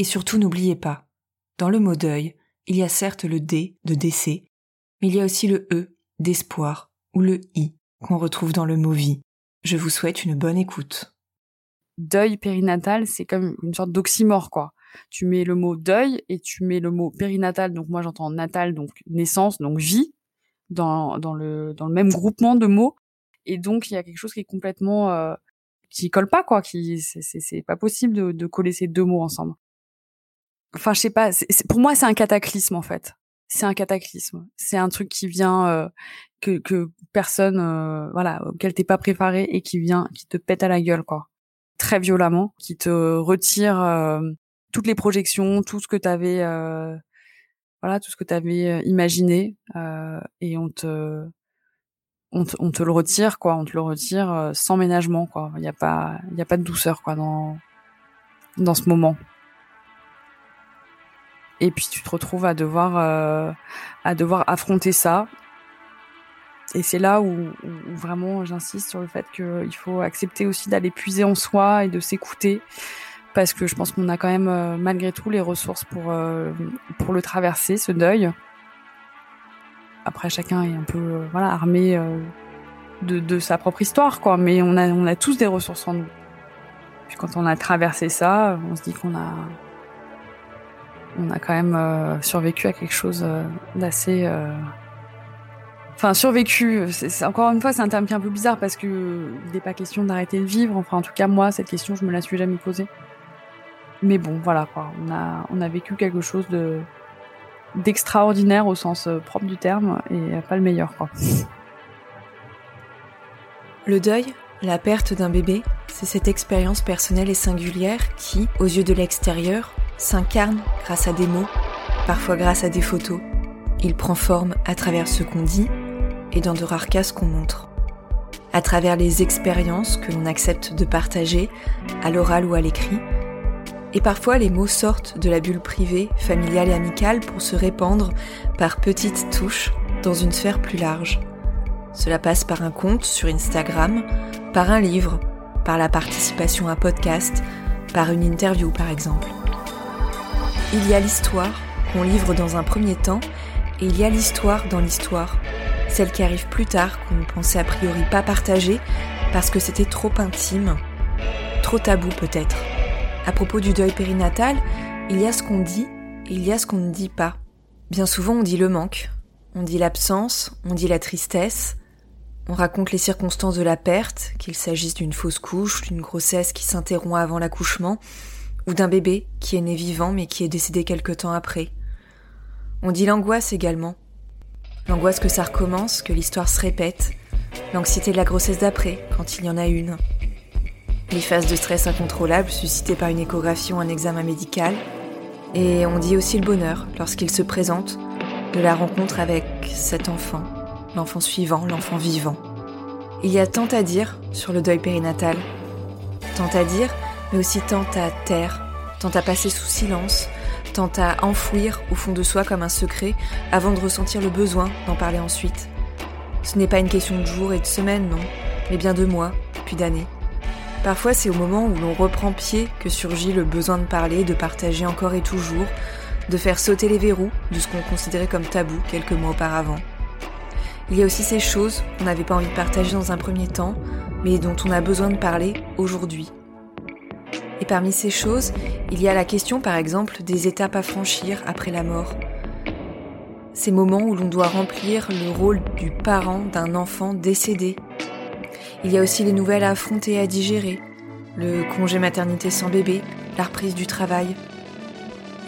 Et surtout n'oubliez pas, dans le mot deuil, il y a certes le D de décès, mais il y a aussi le E d'espoir ou le I qu'on retrouve dans le mot vie. Je vous souhaite une bonne écoute. Deuil périnatal, c'est comme une sorte d'oxymore, quoi. Tu mets le mot deuil et tu mets le mot périnatal, donc moi j'entends natal, donc naissance, donc vie, dans, dans, le, dans le même groupement de mots. Et donc il y a quelque chose qui est complètement... Euh, qui colle pas, quoi. Qui, c'est pas possible de, de coller ces deux mots ensemble enfin je sais pas pour moi c'est un cataclysme en fait. C'est un cataclysme. C'est un truc qui vient euh, que que personne euh, voilà auquel t'es pas préparé et qui vient qui te pète à la gueule quoi. Très violemment qui te retire euh, toutes les projections tout ce que t'avais voilà tout ce que t'avais imaginé et on te on te, on te le retire quoi. On te le retire sans ménagement quoi. Il y a pas il y a pas de douceur quoi dans dans ce moment et puis tu te retrouves à devoir euh, à devoir affronter ça. Et c'est là où, vraiment j'insiste sur le fait qu'il faut accepter aussi d'aller puiser en soi et de s'écouter. Parce que je pense qu'on a quand même euh, malgré tout les ressources pour euh, pour le traverser ce deuil. Après chacun est un peu voilà armé de, de sa propre histoire quoi. Mais on a on a tous des ressources en nous. Puis quand on a traversé ça on se dit qu'on a on a quand même euh, survécu à quelque chose euh, d'assez euh, enfin survécu. C'est encore une fois c'est un terme qui est un peu bizarre parce que il n'est pas question d'arrêter de vivre. Enfin en tout cas moi cette question je me la suis jamais posée. Mais bon voilà quoi. On a on a vécu quelque chose de d'extraordinaire au sens propre du terme et pas le meilleur quoi. Le deuil la perte d'un bébé c'est cette expérience personnelle et singulière qui aux yeux de l'extérieur s'incarne grâce à des mots, parfois grâce à des photos. Il prend forme à travers ce qu'on dit et dans de rares cas ce qu'on montre. À travers les expériences que l'on accepte de partager, à l'oral ou à l'écrit. Et parfois les mots sortent de la bulle privée, familiale et amicale pour se répandre par petites touches dans une sphère plus large. Cela passe par un compte sur Instagram, par un livre, par la participation à un podcast, par une interview par exemple. Il y a l'histoire qu'on livre dans un premier temps et il y a l'histoire dans l'histoire, celle qui arrive plus tard qu'on ne pensait a priori pas partager parce que c'était trop intime, trop tabou peut-être. À propos du deuil périnatal, il y a ce qu'on dit et il y a ce qu'on ne dit pas. Bien souvent on dit le manque, on dit l'absence, on dit la tristesse, on raconte les circonstances de la perte, qu'il s'agisse d'une fausse couche, d'une grossesse qui s'interrompt avant l'accouchement, d'un bébé qui est né vivant mais qui est décédé quelque temps après. On dit l'angoisse également. L'angoisse que ça recommence, que l'histoire se répète, l'anxiété de la grossesse d'après, quand il y en a une. Les phases de stress incontrôlables suscitées par une échographie ou un examen médical. Et on dit aussi le bonheur lorsqu'il se présente de la rencontre avec cet enfant, l'enfant suivant, l'enfant vivant. Il y a tant à dire sur le deuil périnatal. Tant à dire mais aussi tant à taire, tant à passer sous silence, tant à enfouir au fond de soi comme un secret avant de ressentir le besoin d'en parler ensuite. Ce n'est pas une question de jours et de semaines, non, mais bien de mois, puis d'années. Parfois, c'est au moment où l'on reprend pied que surgit le besoin de parler, de partager encore et toujours, de faire sauter les verrous de ce qu'on considérait comme tabou quelques mois auparavant. Il y a aussi ces choses qu'on n'avait pas envie de partager dans un premier temps, mais dont on a besoin de parler aujourd'hui. Et parmi ces choses, il y a la question par exemple des étapes à franchir après la mort. Ces moments où l'on doit remplir le rôle du parent d'un enfant décédé. Il y a aussi les nouvelles à affronter et à digérer. Le congé maternité sans bébé, la reprise du travail.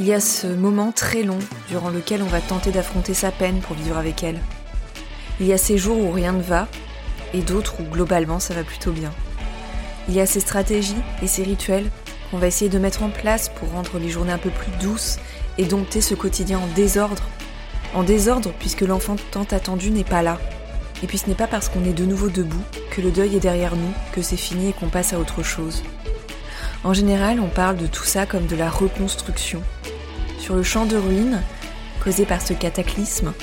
Il y a ce moment très long durant lequel on va tenter d'affronter sa peine pour vivre avec elle. Il y a ces jours où rien ne va et d'autres où globalement ça va plutôt bien. Il y a ces stratégies et ces rituels qu'on va essayer de mettre en place pour rendre les journées un peu plus douces et dompter ce quotidien en désordre. En désordre puisque l'enfant tant attendu n'est pas là. Et puis ce n'est pas parce qu'on est de nouveau debout que le deuil est derrière nous, que c'est fini et qu'on passe à autre chose. En général, on parle de tout ça comme de la reconstruction. Sur le champ de ruines, causé par ce cataclysme,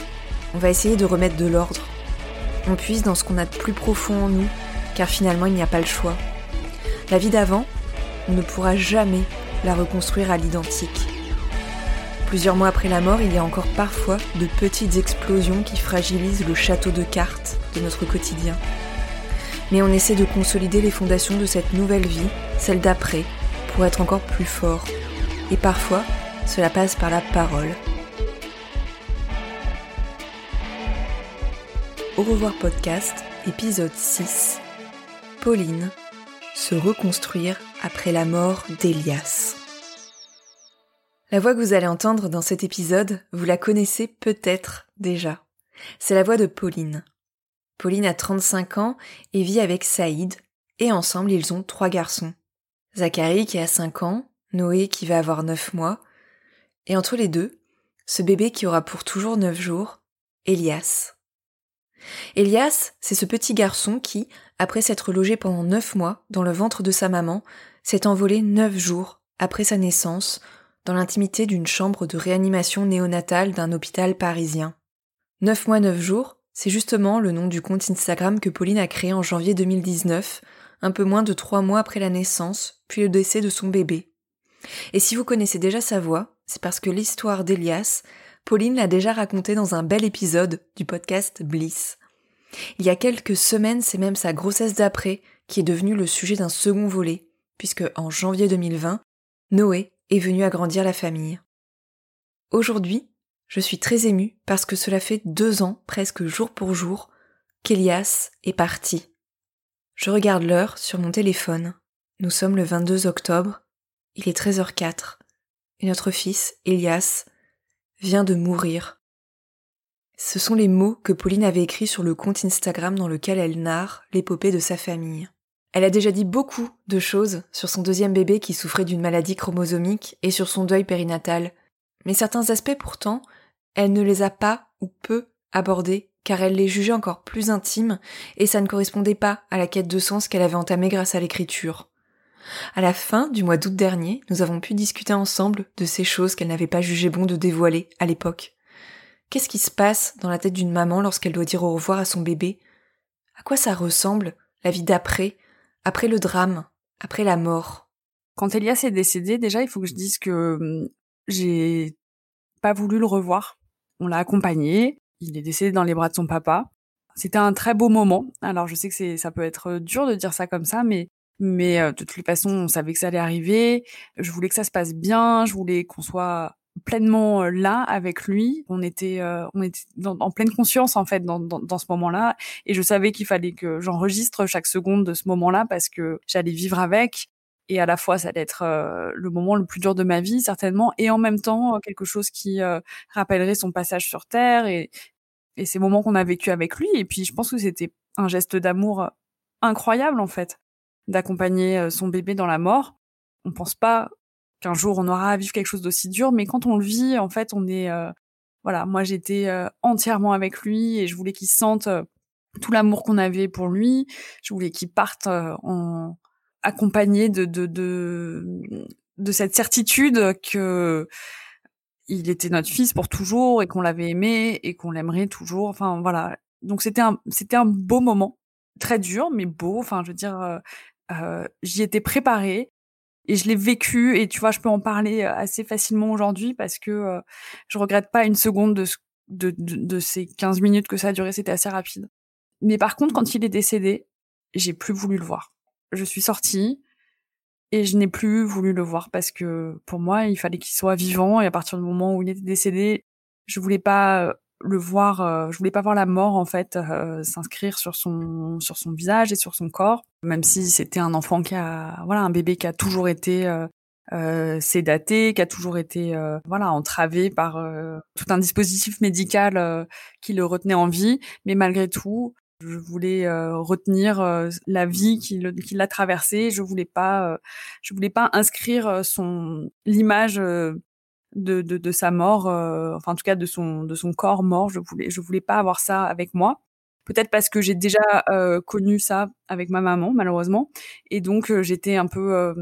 on va essayer de remettre de l'ordre. On puise dans ce qu'on a de plus profond en nous, car finalement il n'y a pas le choix. La vie d'avant, on ne pourra jamais la reconstruire à l'identique. Plusieurs mois après la mort, il y a encore parfois de petites explosions qui fragilisent le château de cartes de notre quotidien. Mais on essaie de consolider les fondations de cette nouvelle vie, celle d'après, pour être encore plus fort. Et parfois, cela passe par la parole. Au revoir podcast, épisode 6. Pauline, se reconstruire après la mort d'Elias. La voix que vous allez entendre dans cet épisode, vous la connaissez peut-être déjà. C'est la voix de Pauline. Pauline a 35 ans et vit avec Saïd, et ensemble ils ont trois garçons. Zachary qui a 5 ans, Noé qui va avoir 9 mois, et entre les deux, ce bébé qui aura pour toujours 9 jours, Elias. Elias, c'est ce petit garçon qui, après s'être logé pendant 9 mois dans le ventre de sa maman, s'est envolé 9 jours après sa naissance dans l'intimité d'une chambre de réanimation néonatale d'un hôpital parisien. 9 mois 9 jours, c'est justement le nom du compte Instagram que Pauline a créé en janvier 2019, un peu moins de trois mois après la naissance, puis le décès de son bébé. Et si vous connaissez déjà sa voix, c'est parce que l'histoire d'Elias, Pauline l'a déjà racontée dans un bel épisode du podcast Bliss. Il y a quelques semaines, c'est même sa grossesse d'après qui est devenue le sujet d'un second volet, puisque en janvier 2020, Noé est venu agrandir la famille. Aujourd'hui, je suis très émue parce que cela fait deux ans, presque jour pour jour, qu'Elias est parti. Je regarde l'heure sur mon téléphone. Nous sommes le 22 octobre. Il est 13h04. Et notre fils, Elias, vient de mourir. Ce sont les mots que Pauline avait écrits sur le compte Instagram dans lequel elle narre l'épopée de sa famille. Elle a déjà dit beaucoup de choses sur son deuxième bébé qui souffrait d'une maladie chromosomique et sur son deuil périnatal. Mais certains aspects pourtant elle ne les a pas ou peu abordés car elle les jugeait encore plus intimes et ça ne correspondait pas à la quête de sens qu'elle avait entamée grâce à l'écriture. À la fin du mois d'août dernier, nous avons pu discuter ensemble de ces choses qu'elle n'avait pas jugé bon de dévoiler à l'époque. Qu'est-ce qui se passe dans la tête d'une maman lorsqu'elle doit dire au revoir à son bébé? À quoi ça ressemble, la vie d'après, après le drame, après la mort Quand Elias est décédé, déjà, il faut que je dise que hum, j'ai pas voulu le revoir on l'a accompagné. Il est décédé dans les bras de son papa. C'était un très beau moment. Alors je sais que ça peut être dur de dire ça comme ça, mais mais euh, de toute façon, on savait que ça allait arriver. Je voulais que ça se passe bien. Je voulais qu'on soit pleinement euh, là avec lui. On était, euh, on était en pleine conscience en fait dans, dans, dans ce moment-là, et je savais qu'il fallait que j'enregistre chaque seconde de ce moment-là parce que j'allais vivre avec. Et à la fois ça allait être euh, le moment le plus dur de ma vie certainement. Et en même temps quelque chose qui rappellerait son passage sur terre et, et ces moments qu'on a vécu avec lui. Et puis je pense que c'était un geste d'amour incroyable en fait d'accompagner son bébé dans la mort. On pense pas qu'un jour on aura à vivre quelque chose d'aussi dur mais quand on le vit en fait on est voilà moi j'étais entièrement avec lui et je voulais qu'il sente tout l'amour qu'on avait pour lui je voulais qu'il parte en accompagné de, de, de, de cette certitude que il était notre fils pour toujours et qu'on l'avait aimé et qu'on l'aimerait toujours. Enfin voilà. Donc c'était un c'était un beau moment, très dur mais beau. Enfin je veux dire, euh, euh j'y étais préparée et je l'ai vécu et tu vois je peux en parler assez facilement aujourd'hui parce que euh, je regrette pas une seconde de, de, de, de ces 15 minutes que ça a duré. C'était assez rapide. Mais par contre quand il est décédé, j'ai plus voulu le voir je suis sortie. Et je n'ai plus voulu le voir parce que pour moi, il fallait qu'il soit vivant et à partir du moment où il était décédé, je voulais pas le voir, euh, je voulais pas voir la mort en fait euh, s'inscrire sur son sur son visage et sur son corps, même si c'était un enfant qui a voilà un bébé qui a toujours été euh, euh sédaté, qui a toujours été voilà entravé par tout un dispositif médical qui le retenait en vie, mais malgré tout, je voulais retenir la vie qui l'a traversé. Je voulais pas, je voulais pas inscrire son l'image de, de, de sa mort, euh, enfin en tout cas de son de son corps mort. Je voulais je voulais pas avoir ça avec moi. Peut-être parce que j'ai déjà euh, connu ça avec ma maman malheureusement, et donc euh, j'étais un peu.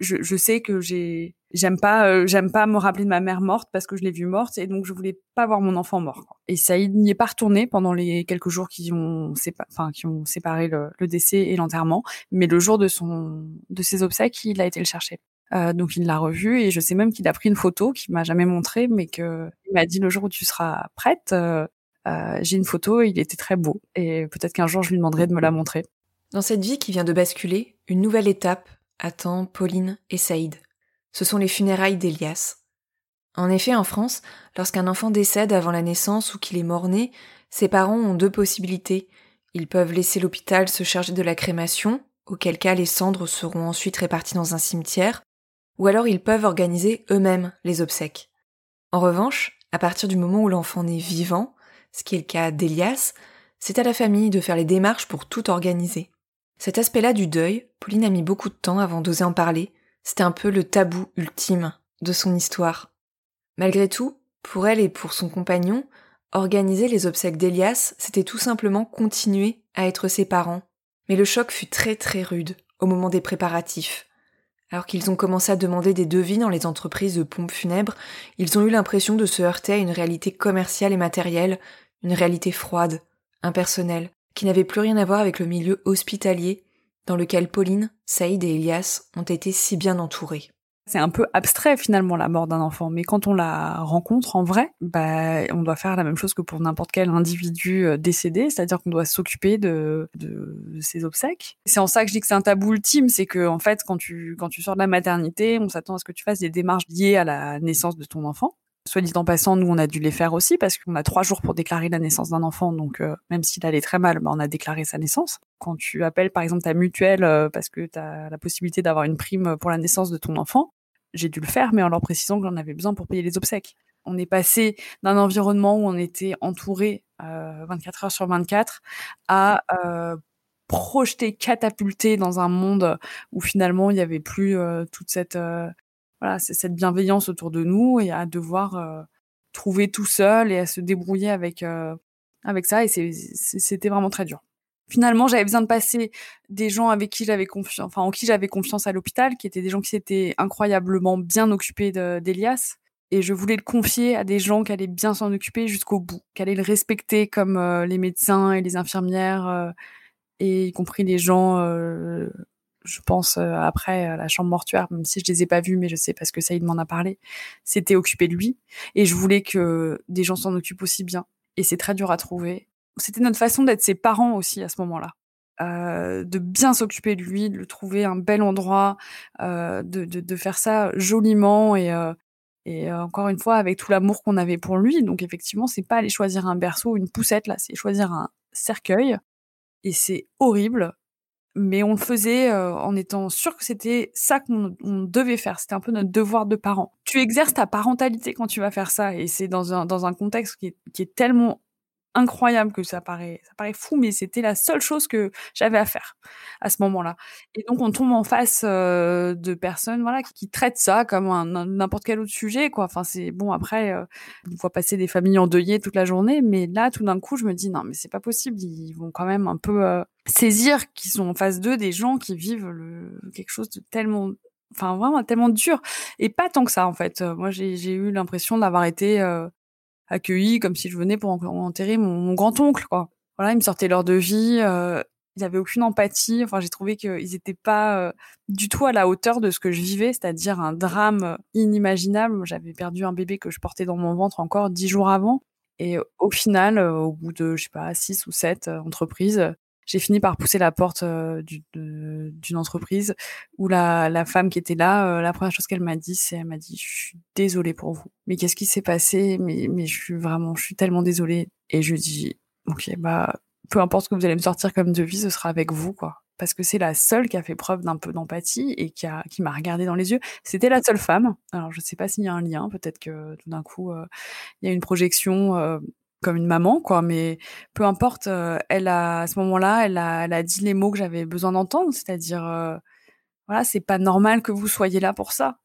je, je sais que j'ai j'aime pas j'aime pas me rappeler de ma mère morte parce que je l'ai vue morte et donc je voulais pas voir mon enfant mort. Et ça n'y est pas retourné pendant les quelques jours qui ont enfin qui ont séparé le, le décès et l'enterrement, mais le jour de son de ses obsèques, il a été le chercher. Euh, donc il l'a revu et je sais même qu'il a pris une photo qu'il m'a jamais montrée, mais que il m'a dit le jour où tu seras prête, euh, euh, j'ai une photo. Et il était très beau et peut-être qu'un jour je lui demanderai de me la montrer. Dans cette vie qui vient de basculer, une nouvelle étape attend Pauline et Saïd. Ce sont les funérailles d'Elias. En effet, en France, lorsqu'un enfant décède avant la naissance ou qu'il est mort-né, ses parents ont deux possibilités. Ils peuvent laisser l'hôpital se charger de la crémation, auquel cas les cendres seront ensuite réparties dans un cimetière, ou alors ils peuvent organiser eux-mêmes les obsèques. En revanche, à partir du moment où l'enfant est vivant, ce qui est le cas d'Elias, c'est à la famille de faire les démarches pour tout organiser. Cet aspect-là du deuil, Pauline a mis beaucoup de temps avant d'oser en parler, c'était un peu le tabou ultime de son histoire. Malgré tout, pour elle et pour son compagnon, organiser les obsèques d'Elias, c'était tout simplement continuer à être ses parents. Mais le choc fut très très rude au moment des préparatifs. Alors qu'ils ont commencé à demander des devis dans les entreprises de pompes funèbres, ils ont eu l'impression de se heurter à une réalité commerciale et matérielle, une réalité froide, impersonnelle, qui n'avait plus rien à voir avec le milieu hospitalier dans lequel Pauline, Saïd et Elias ont été si bien entourés. C'est un peu abstrait finalement la mort d'un enfant, mais quand on la rencontre en vrai, bah, on doit faire la même chose que pour n'importe quel individu euh, décédé, c'est-à-dire qu'on doit s'occuper de, de, ses obsèques. C'est en ça que je dis que c'est un tabou ultime, c'est que en fait quand tu quand tu sors de la maternité, on s'attend à ce que tu fasses des démarches liées à la naissance de ton enfant. Soit dit en passant, nous on a dû les faire aussi parce qu'on a trois jours pour déclarer la naissance d'un enfant, donc euh, même s'il allait très mal, bah, on a déclaré sa naissance. Quand tu appelles par exemple ta mutuelle euh, parce que tu as la possibilité d'avoir une prime pour la naissance de ton enfant, j'ai dû le faire, mais en leur précisant que j'en avais besoin pour payer les obsèques. On est passé d'un environnement où on était entouré euh, 24 heures sur 24 à euh, projeter, catapulter dans un monde où finalement il n'y avait plus euh, toute cette euh, voilà cette bienveillance autour de nous et à devoir euh, trouver tout seul et à se débrouiller avec euh, avec ça et c'était vraiment très dur finalement, j'avais besoin de passer des gens avec qui j'avais confiance, enfin en qui j'avais confiance à l'hôpital, qui étaient des gens qui s'étaient incroyablement bien occupés d'Elias. Et je voulais le confier à des gens qui allaient bien s'en occuper jusqu'au bout, qui allaient le respecter comme euh, les médecins et les infirmières, euh, et y compris les gens, euh, je pense, après la chambre mortuaire, même si je les ai pas vus, mais je sais parce que Saïd m'en a parlé, c'était occupé de lui. Et je voulais que des gens s'en occupent aussi bien. Et c'est très dur à trouver c'était notre façon d'être ses parents aussi à ce moment-là. Euh, de bien s'occuper de lui, de le trouver un bel endroit, euh, de, de, de, faire ça joliment et, euh, et euh, encore une fois avec tout l'amour qu'on avait pour lui. Donc effectivement, c'est pas aller choisir un berceau ou une poussette là, c'est choisir un cercueil. Et c'est horrible, mais on le faisait euh, en étant sûr que c'était ça qu'on devait faire. C'était un peu notre devoir de parent. Tu exerces ta parentalité quand tu vas faire ça, et c'est dans un, dans un contexte qui est, qui est tellement incroyable que ça paraît, ça paraît fou, mais c'était la seule chose que j'avais à faire à ce moment-là. Et donc on tombe en face euh, de personnes, voilà, qui, traitent ça comme n'importe quel autre sujet, quoi. Enfin c'est bon après, euh, on voit passer des familles endeuillées toute la journée, mais là tout d'un coup je me dis non mais c'est pas possible, ils vont quand même un peu euh, saisir qu'ils sont en face d'eux des gens qui vivent le, quelque chose de tellement enfin vraiment tellement dur et pas tant que ça en fait moi j'ai eu l'impression d'avoir été euh, accueilli comme si je venais pour enterrer mon, grand-oncle, quoi. Voilà, ils me sortaient leur devis, euh, ils avaient aucune empathie. Enfin, j'ai trouvé qu'ils n'étaient pas euh, du tout à la hauteur de ce que je vivais, c'est-à-dire un drame inimaginable. J'avais perdu un bébé que je portais dans mon ventre encore dix jours avant. Et au final, euh, au bout de, je sais pas, six ou sept entreprises, j'ai fini par pousser la porte euh, d'une entreprise où la, la, femme qui était là, la première chose qu'elle m'a dit, c'est elle m'a dit, je suis désolée pour vous. Mais qu'est-ce qui s'est passé? Mais mais je suis vraiment, je suis tellement désolée. Et je dis, ok, bah peu importe ce que vous allez me sortir comme devis, ce sera avec vous, quoi. Parce que c'est la seule qui a fait preuve d'un peu d'empathie et qui a qui m'a regardé dans les yeux. C'était la seule femme. Alors je sais pas s'il y a un lien, peut-être que tout d'un coup il y a une projection comme une maman, quoi. Mais peu importe, euh, elle a à ce moment-là, elle a, elle a dit les mots que j'avais besoin d'entendre, c'est-à-dire, euh, voilà, c'est pas normal que vous soyez là pour ça.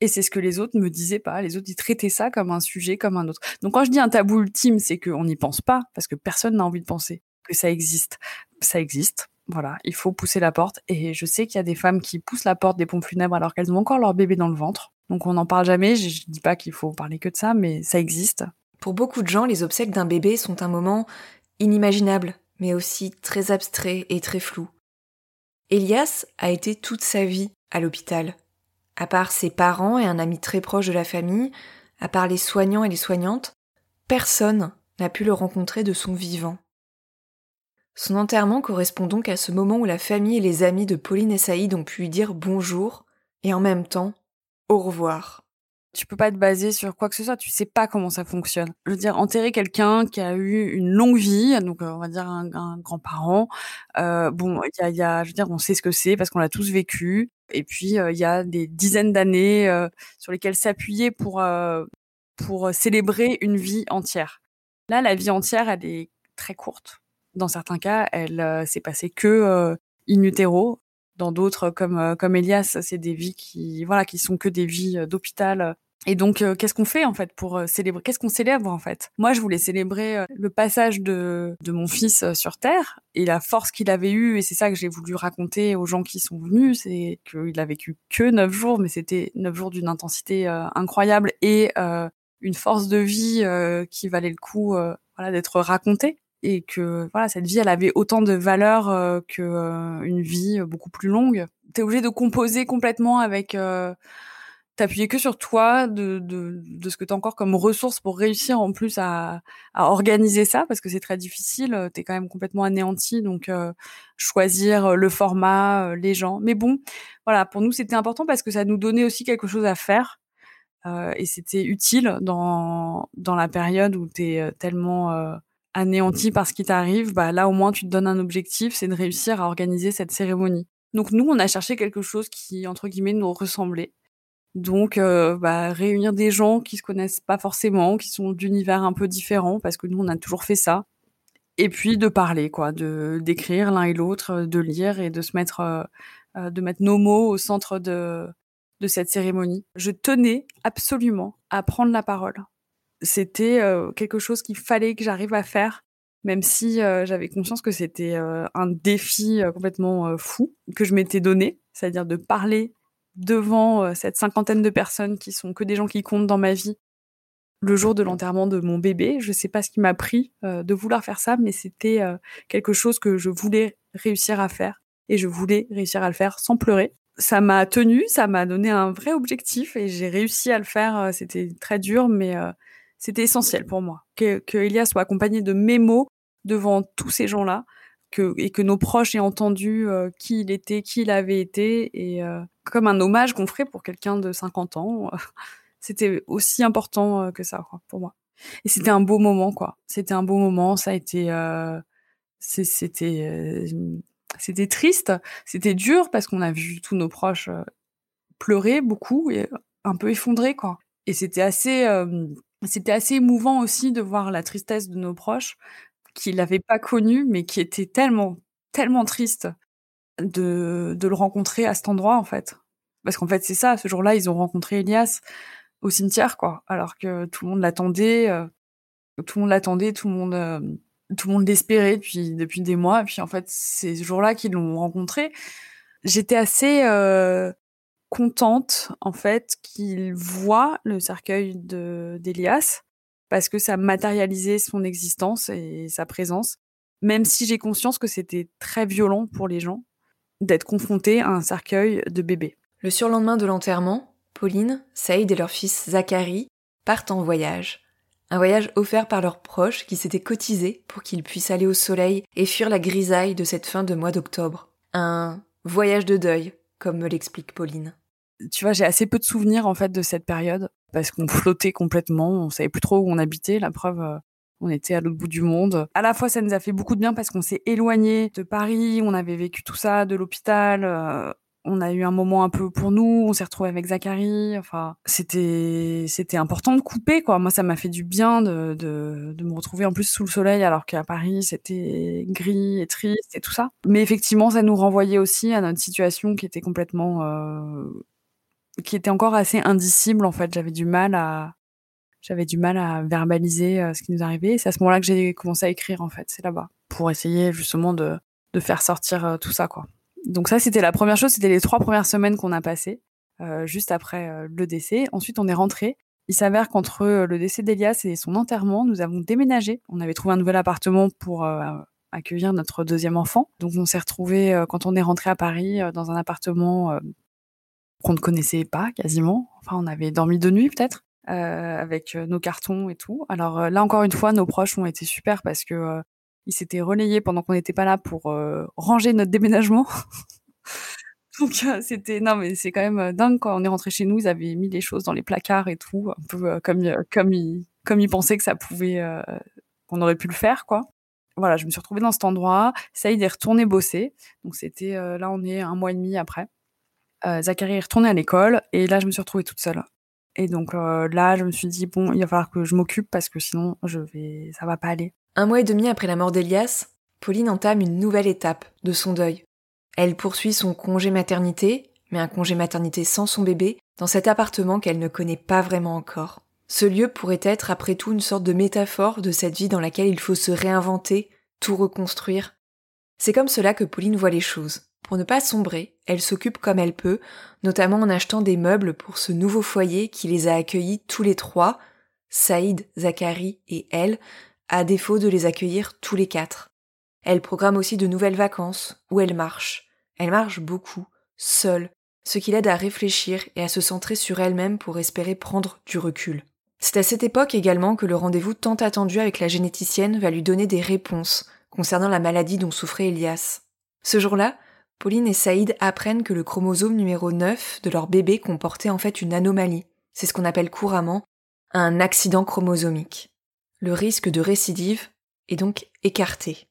Et c'est ce que les autres me disaient pas. Les autres, ils traitaient ça comme un sujet, comme un autre. Donc quand je dis un tabou ultime, c'est qu'on n'y pense pas, parce que personne n'a envie de penser que ça existe. Ça existe. Voilà, il faut pousser la porte. Et je sais qu'il y a des femmes qui poussent la porte des pompes funèbres alors qu'elles ont encore leur bébé dans le ventre. Donc on n'en parle jamais. Je, je dis pas qu'il faut parler que de ça, mais ça existe. Pour beaucoup de gens, les obsèques d'un bébé sont un moment inimaginable, mais aussi très abstrait et très flou. Elias a été toute sa vie à l'hôpital. À part ses parents et un ami très proche de la famille, à part les soignants et les soignantes, personne n'a pu le rencontrer de son vivant. Son enterrement correspond donc à ce moment où la famille et les amis de Pauline et Saïd ont pu lui dire bonjour et en même temps au revoir. Tu peux pas te baser sur quoi que ce soit. Tu sais pas comment ça fonctionne. Je veux dire, enterrer quelqu'un qui a eu une longue vie, donc euh, on va dire un, grand-parent. Euh, bon, il y a, je veux dire, on sait ce que c'est parce qu'on l'a tous vécu. Et puis euh, il y a des dizaines d'années sur lesquelles s'appuyer pour pour célébrer une vie entière. Là, la vie entière, elle est très courte. Dans certains cas, elle s'est passée que in utero. Dans d'autres, comme comme Elias, c'est des vies qui voilà qui sont que des vies d'hôpital et donc, euh, qu'est-ce qu'on fait en fait pour euh, célébrer Qu'est-ce qu'on célèbre en fait? Moi, je voulais célébrer euh, le passage de, de mon fils sur Terre et la force qu'il avait eue. Et c'est ça que j'ai voulu raconter aux gens qui sont venus. C'est qu'il a vécu que neuf jours, mais c'était neuf jours d'une intensité incroyable et une force de vie qui valait le coup voilà, d'être racontée. Et que voilà, cette vie, elle avait autant de valeur que une vie beaucoup plus longue. T'es obligé de composer complètement avec t'appuyer que sur toi, de, de, de ce que tu as encore comme ressources pour réussir en plus à, à organiser ça, parce que c'est très difficile, euh, tu es quand même complètement anéanti, donc euh, choisir euh, le format, les gens. Mais bon, voilà, pour nous c'était important parce que ça nous donnait aussi quelque chose à faire, euh, et c'était utile dans, dans la période où tu es tellement anéanti par ce qui t'arrive, bah là au moins tu te donnes un objectif, c'est de réussir à organiser cette cérémonie. Donc nous, on a cherché quelque chose qui, entre guillemets, nous ressemblait. Donc, euh, bah, réunir des gens qui se connaissent pas forcément, qui sont d'univers un peu différents, parce que nous, on a toujours fait ça. Et puis de parler, quoi, de d'écrire l'un et l'autre, de lire et de se mettre, euh, euh, de mettre nos mots au centre de de cette cérémonie. Je tenais absolument à prendre la parole. C'était quelque chose qu'il fallait que j'arrive à faire, même si j'avais conscience que c'était un défi complètement fou que je m'étais donné, c'est-à-dire de parler devant euh, cette cinquantaine de personnes qui sont que des gens qui comptent dans ma vie le jour de l'enterrement de mon bébé. Je sais pas ce qui m'a pris euh, de vouloir faire ça, mais c'était euh, quelque chose que je voulais réussir à faire et je voulais réussir à le faire sans pleurer. Ça m'a tenu, ça m'a donné un vrai objectif et j'ai réussi à le faire. C'était très dur, mais c'était essentiel pour moi que, que soit accompagné de mes mots devant tous ces gens-là et que nos proches aient entendu euh, qui il était, qui il avait été, et euh, comme un hommage qu'on ferait pour quelqu'un de 50 ans. c'était aussi important euh, que ça pour moi. Et c'était un beau moment, quoi. C'était un beau moment. Ça a été, c'était, c'était triste, c'était dur parce qu'on a vu tous nos proches pleurer beaucoup et un peu effondrés, quoi. Et c'était assez, c'était assez émouvant aussi de voir la tristesse de nos proches qu'il n'avait pas connu, mais qui était tellement, tellement triste de, de le rencontrer à cet endroit, en fait. Parce qu'en fait, c'est ça, ce jour-là, ils ont rencontré Elias au cimetière, quoi. Alors que tout le monde l'attendait, euh, tout le monde l'attendait, tout le monde, euh, tout le monde l'espérait depuis, depuis des mois. Et puis, en fait, c'est ce jour-là qu'ils l'ont rencontré. J'étais assez euh, contente, en fait, qu'il voit le cercueil de d'Elias parce que ça matérialisait son existence et sa présence, même si j'ai conscience que c'était très violent pour les gens d'être confrontés à un cercueil de bébé. Le surlendemain de l'enterrement, Pauline, Saïd et leur fils Zachary partent en voyage. Un voyage offert par leurs proches qui s'étaient cotisés pour qu'ils puissent aller au soleil et fuir la grisaille de cette fin de mois d'octobre. Un voyage de deuil, comme me l'explique Pauline. Tu vois, j'ai assez peu de souvenirs en fait de cette période parce qu'on flottait complètement, on savait plus trop où on habitait. La preuve, euh, on était à l'autre bout du monde. À la fois, ça nous a fait beaucoup de bien parce qu'on s'est éloigné de Paris, on avait vécu tout ça, de l'hôpital. Euh, on a eu un moment un peu pour nous, on s'est retrouvé avec Zachary. Enfin, c'était c'était important de couper quoi. Moi, ça m'a fait du bien de, de, de me retrouver en plus sous le soleil alors qu'à Paris c'était gris et triste et tout ça. Mais effectivement, ça nous renvoyait aussi à notre situation qui était complètement euh, qui était encore assez indicible en fait. J'avais du mal à j'avais du mal à verbaliser euh, ce qui nous arrivait. C'est à ce moment-là que j'ai commencé à écrire en fait. C'est là-bas pour essayer justement de de faire sortir euh, tout ça quoi. Donc ça c'était la première chose. C'était les trois premières semaines qu'on a passées euh, juste après le décès. Ensuite on est rentré. Il s'avère qu'entre le décès d'Elias et son enterrement, nous avons déménagé. On avait trouvé un nouvel appartement pour accueillir notre deuxième enfant. Donc on s'est retrouvé quand on est rentré à Paris dans un appartement qu'on ne connaissait pas quasiment. Enfin, on avait dormi de nuit peut-être. Euh, avec euh, nos cartons et tout. Alors euh, là encore une fois, nos proches ont été super parce que ils s'étaient relayés pendant qu'on n'était pas là pour ranger notre déménagement. Donc c'était non mais c'est quand même dingue quand on est rentré chez nous, ils avaient mis les choses dans les placards et tout, un peu comme comme ils comme ils pensaient que ça pouvait qu'on aurait pu le faire quoi. Voilà, je me suis retrouvée dans cet endroit. Saïd est retourné bosser. Donc c'était là on est un mois et demi après. Euh, Zachary est retourné à l'école et là je me suis retrouvée toute seule. Et donc euh, là je me suis dit bon il va falloir que je m'occupe parce que sinon je vais ça va pas aller. Un mois et demi après la mort d'Elias, Pauline entame une nouvelle étape de son deuil. Elle poursuit son congé maternité, mais un congé maternité sans son bébé, dans cet appartement qu'elle ne connaît pas vraiment encore. Ce lieu pourrait être après tout une sorte de métaphore de cette vie dans laquelle il faut se réinventer, tout reconstruire. C'est comme cela que Pauline voit les choses. Pour ne pas sombrer, elle s'occupe comme elle peut, notamment en achetant des meubles pour ce nouveau foyer qui les a accueillis tous les trois, Saïd, Zachary et elle, à défaut de les accueillir tous les quatre. Elle programme aussi de nouvelles vacances, où elle marche. Elle marche beaucoup, seule, ce qui l'aide à réfléchir et à se centrer sur elle-même pour espérer prendre du recul. C'est à cette époque également que le rendez-vous tant attendu avec la généticienne va lui donner des réponses concernant la maladie dont souffrait Elias. Ce jour-là, Pauline et Saïd apprennent que le chromosome numéro 9 de leur bébé comportait en fait une anomalie. C'est ce qu'on appelle couramment un accident chromosomique. Le risque de récidive est donc écarté.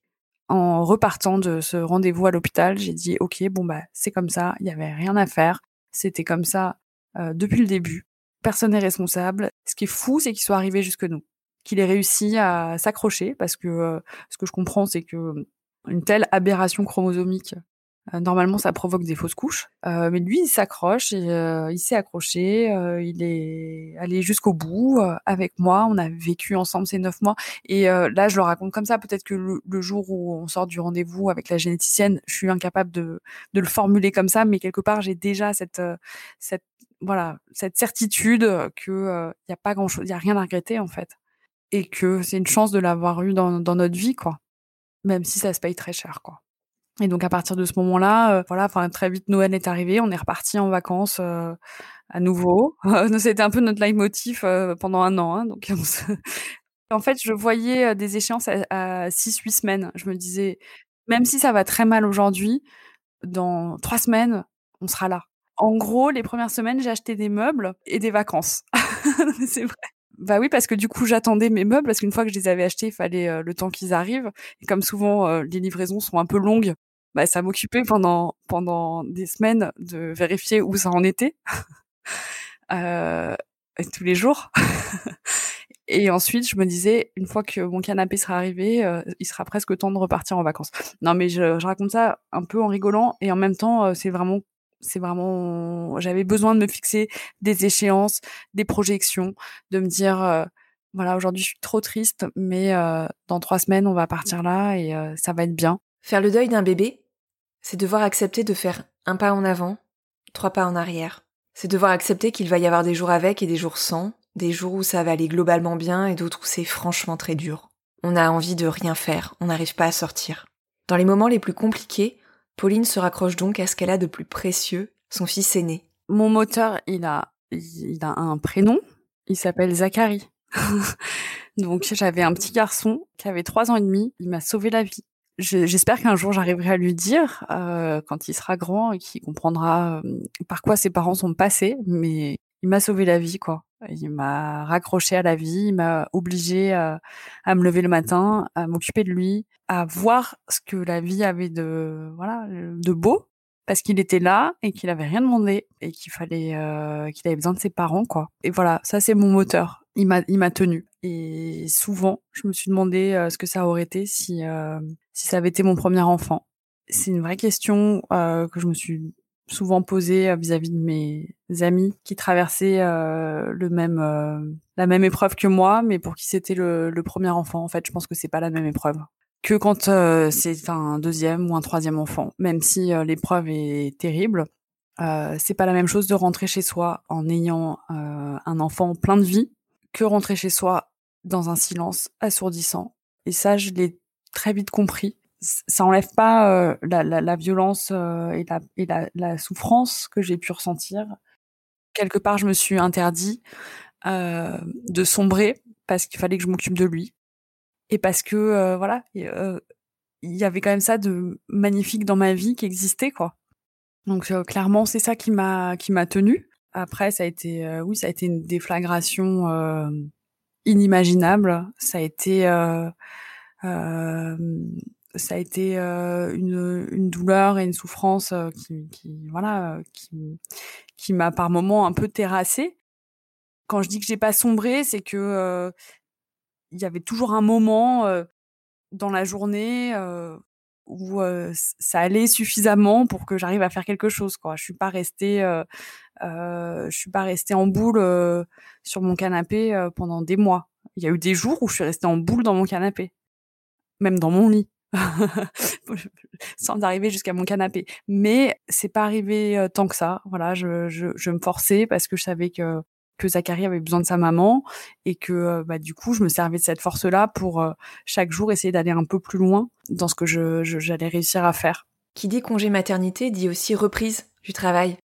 En repartant de ce rendez-vous à l'hôpital, j'ai dit ok, bon bah c'est comme ça, il n'y avait rien à faire, c'était comme ça euh, depuis le début. Personne n'est responsable. Ce qui est fou, c'est qu'il soit arrivé jusque nous, qu'il ait réussi à s'accrocher, parce que euh, ce que je comprends, c'est que une telle aberration chromosomique normalement, ça provoque des fausses couches. Euh, mais lui, il s'accroche, et, euh, il s'est accroché, il est allé jusqu'au bout avec moi. On a vécu ensemble ces neuf mois. Et là, je le raconte comme ça. Peut-être que le, jour où on sort du rendez-vous avec la généticienne, je suis incapable de, de le formuler comme ça. Mais quelque part, j'ai déjà cette, cette, voilà, cette certitude que il y a pas grand-chose, il y a rien à regretter en fait, et que c'est une chance de l'avoir eu dans, dans notre vie, quoi. Même si ça se paye très cher, quoi. Et donc à partir de ce moment-là, euh, voilà, enfin très vite Noël est arrivé, on est reparti en vacances euh, à nouveau. C'était un peu notre leitmotiv euh, pendant un an. Hein, donc en fait, je voyais des échéances à 6-8 semaines. Je me disais, même si ça va très mal aujourd'hui, dans trois semaines, on sera là. En gros, les premières semaines, j'ai acheté des meubles et des vacances. c'est vrai. Bah oui, parce que du coup, j'attendais mes meubles, parce qu'une fois que je les avais achetés, il fallait euh, le temps qu'ils arrivent. Et comme souvent, euh, les livraisons sont un peu longues, bah, ça m'occupait pendant, pendant des semaines de vérifier où ça en était. euh, tous les jours. et ensuite, je me disais, une fois que mon canapé sera arrivé, euh, il sera presque temps de repartir en vacances. Non, mais je, je, raconte ça un peu en rigolant, et en même temps, c'est vraiment c'est vraiment j'avais besoin de me fixer des échéances, des projections, de me dire euh, voilà aujourd'hui je suis trop triste, mais euh, dans trois semaines on va partir là et euh, ça va être bien. Faire le deuil d'un bébé, c'est devoir accepter de faire un pas en avant, trois pas en arrière. C'est devoir accepter qu'il va y avoir des jours avec et des jours sans, des jours où ça va aller globalement bien et d'autres où c'est franchement très dur. On a envie de rien faire, on n'arrive pas à sortir. Dans les moments les plus compliqués, Pauline se raccroche donc à ce qu'elle a de plus précieux, son fils aîné. Mon moteur, il a, il a un prénom, il s'appelle Zachary. Donc j'avais un petit garçon qui avait trois ans et demi. Il m'a sauvé la vie. J'espère qu'un jour j'arriverai à lui dire euh, quand il sera grand et qu'il comprendra euh, par quoi ses parents sont passés. Mais il m'a sauvé la vie, quoi. Il m'a raccroché à la vie, il m'a obligé à, à, me lever le matin, à m'occuper de lui, à voir ce que la vie avait de voilà de beau parce qu'il était là et qu'il avait rien demandé et qu'il fallait euh, qu'il avait besoin de ses parents quoi. Et voilà, ça c'est mon moteur. Il m'a il m'a tenu et souvent je me suis demandé euh, ce que ça aurait été si euh, si ça avait été mon premier enfant. C'est une vraie question euh, que je me suis souvent posée vis-à-vis de mes amis qui traversaient le même la même épreuve que moi, mais pour qui c'était le, premier enfant. En fait, je pense que c'est pas la même épreuve que quand euh, c'est un deuxième ou un troisième enfant. Même si euh, l'épreuve est terrible, euh, c'est pas la même chose de rentrer chez soi en ayant euh, un enfant plein de vie que rentrer chez soi dans un silence assourdissant. Et ça, je l'ai très vite compris. Ça enlève pas la, la, violence et, la, et la, souffrance que j'ai pu ressentir. Quelque part, je me suis interdit de sombrer parce qu'il fallait que je m'occupe de lui et parce que euh, voilà, euh, il y avait quand même ça de magnifique dans ma vie qui existait quoi. Donc euh, clairement, c'est ça qui m'a qui m'a tenu. Après, ça a été oui, ça a été une déflagration inimaginable. Ça a été ça a été une, une douleur et une souffrance qui, qui voilà qui qui m'a par moments un peu terrassée. Quand je dis que j'ai pas sombré, c'est que il y avait toujours un moment dans la journée où ça allait suffisamment pour que j'arrive à faire quelque chose. Quoi. Je suis pas restée, je suis pas restée en boule sur mon canapé pendant des mois. Il y a eu des jours où je suis restée en boule dans mon canapé, même dans mon lit. sans arriver jusqu'à mon canapé. Mais c'est pas arrivé tant que ça. Voilà, je, je, je me forçais parce que je savais que que Zachary avait besoin de sa maman et que euh, bah, du coup je me servais de cette force-là pour euh, chaque jour essayer d'aller un peu plus loin dans ce que je, j'allais réussir à faire. Qui dit congé maternité dit aussi reprise du travail.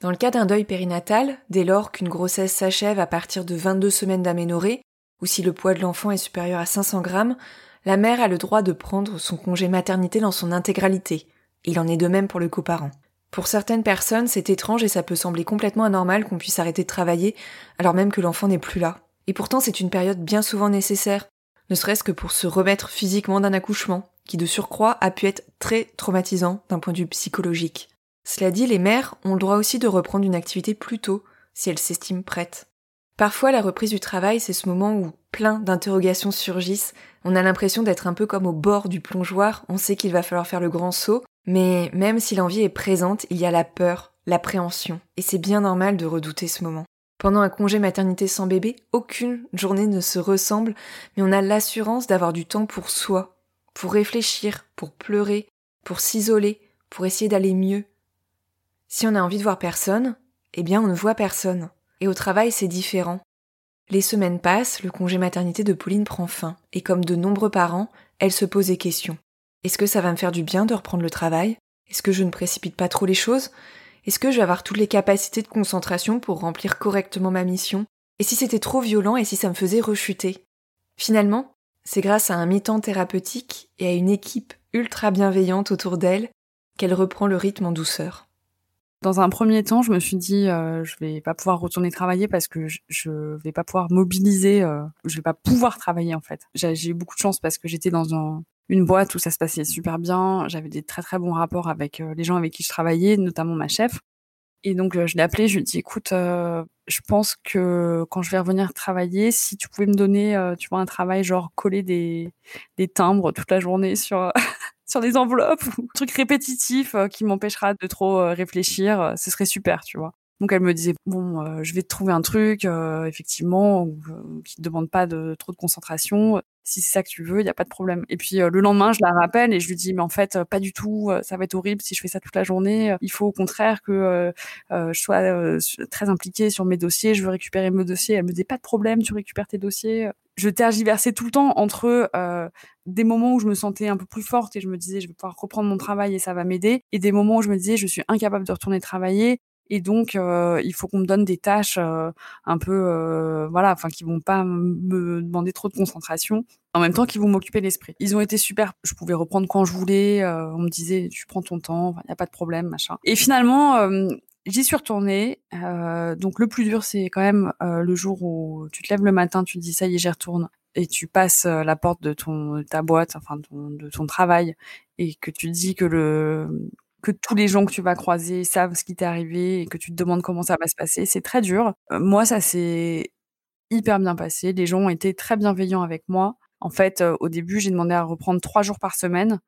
Dans le cas d'un deuil périnatal, dès lors qu'une grossesse s'achève à partir de 22 semaines d'aménorrhée, ou si le poids de l'enfant est supérieur à 500 grammes, la mère a le droit de prendre son congé maternité dans son intégralité. Il en est de même pour le coparent. Pour certaines personnes, c'est étrange et ça peut sembler complètement anormal qu'on puisse arrêter de travailler alors même que l'enfant n'est plus là. Et pourtant, c'est une période bien souvent nécessaire, ne serait-ce que pour se remettre physiquement d'un accouchement, qui de surcroît a pu être très traumatisant d'un point de vue psychologique. Cela dit, les mères ont le droit aussi de reprendre une activité plus tôt, si elles s'estiment prêtes. Parfois, la reprise du travail, c'est ce moment où plein d'interrogations surgissent, on a l'impression d'être un peu comme au bord du plongeoir, on sait qu'il va falloir faire le grand saut, mais même si l'envie est présente, il y a la peur, l'appréhension, et c'est bien normal de redouter ce moment. Pendant un congé maternité sans bébé, aucune journée ne se ressemble, mais on a l'assurance d'avoir du temps pour soi, pour réfléchir, pour pleurer, pour s'isoler, pour essayer d'aller mieux. Si on a envie de voir personne, eh bien on ne voit personne. Et au travail, c'est différent. Les semaines passent, le congé maternité de Pauline prend fin, et comme de nombreux parents, elle se pose des questions. Est-ce que ça va me faire du bien de reprendre le travail? Est-ce que je ne précipite pas trop les choses? Est-ce que je vais avoir toutes les capacités de concentration pour remplir correctement ma mission? Et si c'était trop violent et si ça me faisait rechuter? Finalement, c'est grâce à un mi-temps thérapeutique et à une équipe ultra bienveillante autour d'elle qu'elle reprend le rythme en douceur. Dans un premier temps, je me suis dit, euh, je vais pas pouvoir retourner travailler parce que je, je vais pas pouvoir mobiliser, euh, je vais pas pouvoir travailler en fait. J'ai eu beaucoup de chance parce que j'étais dans un, une boîte où ça se passait super bien. J'avais des très très bons rapports avec euh, les gens avec qui je travaillais, notamment ma chef. Et donc euh, je l'ai appelé, je lui ai dit écoute, euh, je pense que quand je vais revenir travailler, si tu pouvais me donner, tu vois, un travail genre coller des, des timbres toute la journée sur sur des enveloppes ou un truc répétitif qui m'empêchera de trop réfléchir, ce serait super, tu vois. Donc elle me disait bon, je vais te trouver un truc effectivement qui te demande pas de trop de concentration si c'est ça que tu veux, il y a pas de problème. Et puis euh, le lendemain, je la rappelle et je lui dis mais en fait euh, pas du tout, euh, ça va être horrible si je fais ça toute la journée. Il faut au contraire que je sois très impliquée sur mes dossiers. Je veux récupérer mes dossiers. Elle me dit pas de problème, tu récupères tes dossiers. Je tergiversais tout le temps entre des moments où je me sentais un peu plus forte et je me disais je vais pouvoir reprendre mon travail et ça va m'aider, et des moments où je me disais je suis incapable de retourner travailler Et donc, euh, il faut qu'on me donne des tâches euh, un peu, euh, voilà, enfin, qui vont pas me demander trop de concentration, en même temps qu'ils vont m'occuper l'esprit. Ils ont été super. Je pouvais reprendre quand je voulais. on me disait, tu prends ton temps, il n'y a pas de problème, machin. Et finalement, j'y suis retournée. donc, le plus dur, c'est quand même le jour où tu te lèves le matin, tu dis, ça y est, j'y retourne et tu passes la porte de ton ta boîte, enfin de ton travail, et que tu dis que le que tous les gens que tu vas croiser savent ce qui t'est arrivé et que tu te demandes comment ça va se passer, c'est très dur. Euh, moi, ça s'est hyper bien passé. Les gens ont été très bienveillants avec moi. En fait, euh, au début, j'ai demandé à reprendre trois jours par semaine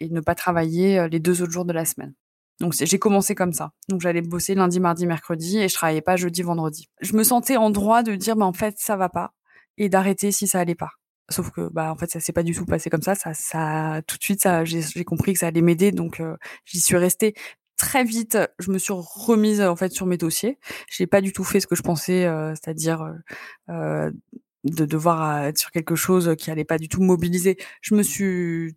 et ne pas travailler euh, les deux autres jours de la semaine. Donc j'ai commencé comme ça. Donc j'allais bosser lundi, mardi, mercredi et je travaillais pas jeudi, vendredi. Je me sentais en droit de dire, bah en fait ça va pas et d'arrêter si ça allait pas. Sauf que bah en fait ça s'est pas du tout passé comme ça. Ça, ça tout de suite ça j'ai compris que ça allait m'aider donc euh, j'y suis restée très vite. Je me suis remise en fait sur mes dossiers. J'ai pas du tout fait ce que je pensais, euh, c'est-à-dire euh, de devoir être sur quelque chose qui allait pas du tout mobiliser. Je me suis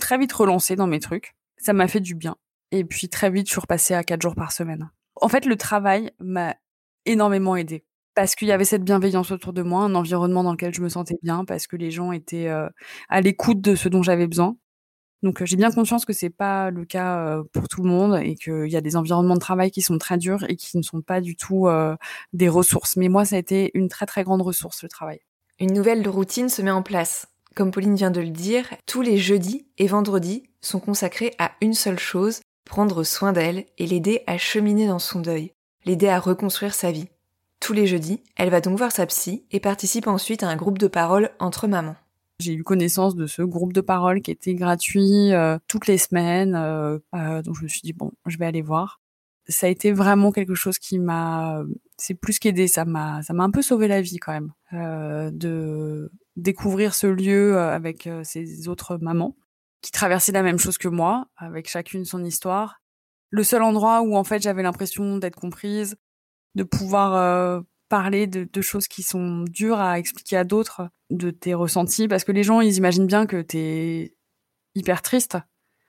très vite relancée dans mes trucs. Ça m'a fait du bien. Et puis très vite je suis repassée à quatre jours par semaine. En fait le travail m'a énormément aidé parce qu'il y avait cette bienveillance autour de moi, un environnement dans lequel je me sentais bien, parce que les gens étaient euh, à l'écoute de ce dont j'avais besoin. Donc euh, j'ai bien conscience que c'est pas le cas euh, pour tout le monde et qu'il y a des environnements de travail qui sont très durs et qui ne sont pas du tout des ressources. Mais moi, ça a été une très très grande ressource le travail. Une nouvelle routine se met en place. Comme Pauline vient de le dire, tous les jeudis et vendredis sont consacrés à une seule chose, prendre soin d'elle et l'aider à cheminer dans son deuil, l'aider à reconstruire sa vie. Tous les jeudis, elle va donc voir sa psy et participe ensuite à un groupe de parole entre mamans. J'ai eu connaissance de ce groupe de parole qui était gratuit euh, toutes les semaines, euh, euh, donc je me suis dit bon, je vais aller voir. Ça a été vraiment quelque chose qui m'a, c'est plus qu'aidé, ça m'a, ça m'a un peu sauvé la vie quand même, de découvrir ce lieu avec ces autres mamans qui traversaient la même chose que moi, avec chacune son histoire. Le seul endroit où en fait j'avais l'impression d'être comprise, de pouvoir euh, parler de, choses qui sont dures à expliquer à d'autres, de tes ressentis, parce que les gens, ils imaginent bien que t'es hyper triste.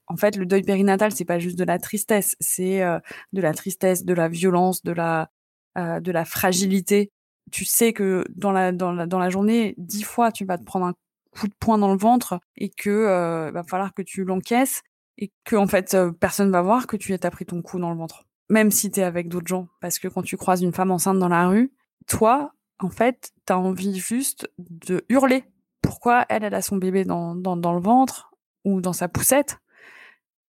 En fait, le deuil périnatal, c'est pas juste de la tristesse, c'est euh, de la tristesse, de la violence, de la euh, de la fragilité. Tu sais que dans la dans la dans la journée, dix fois, tu vas te prendre un coup de poing dans le ventre et que va falloir que tu l'encaisses et que en fait personne va voir que tu as pris ton coup dans le ventre même si t'es avec d'autres gens. Parce que quand tu croises une femme enceinte dans la rue, toi, en fait, t'as envie juste de hurler. Pourquoi elle, elle a son bébé dans, dans, le ventre ou dans sa poussette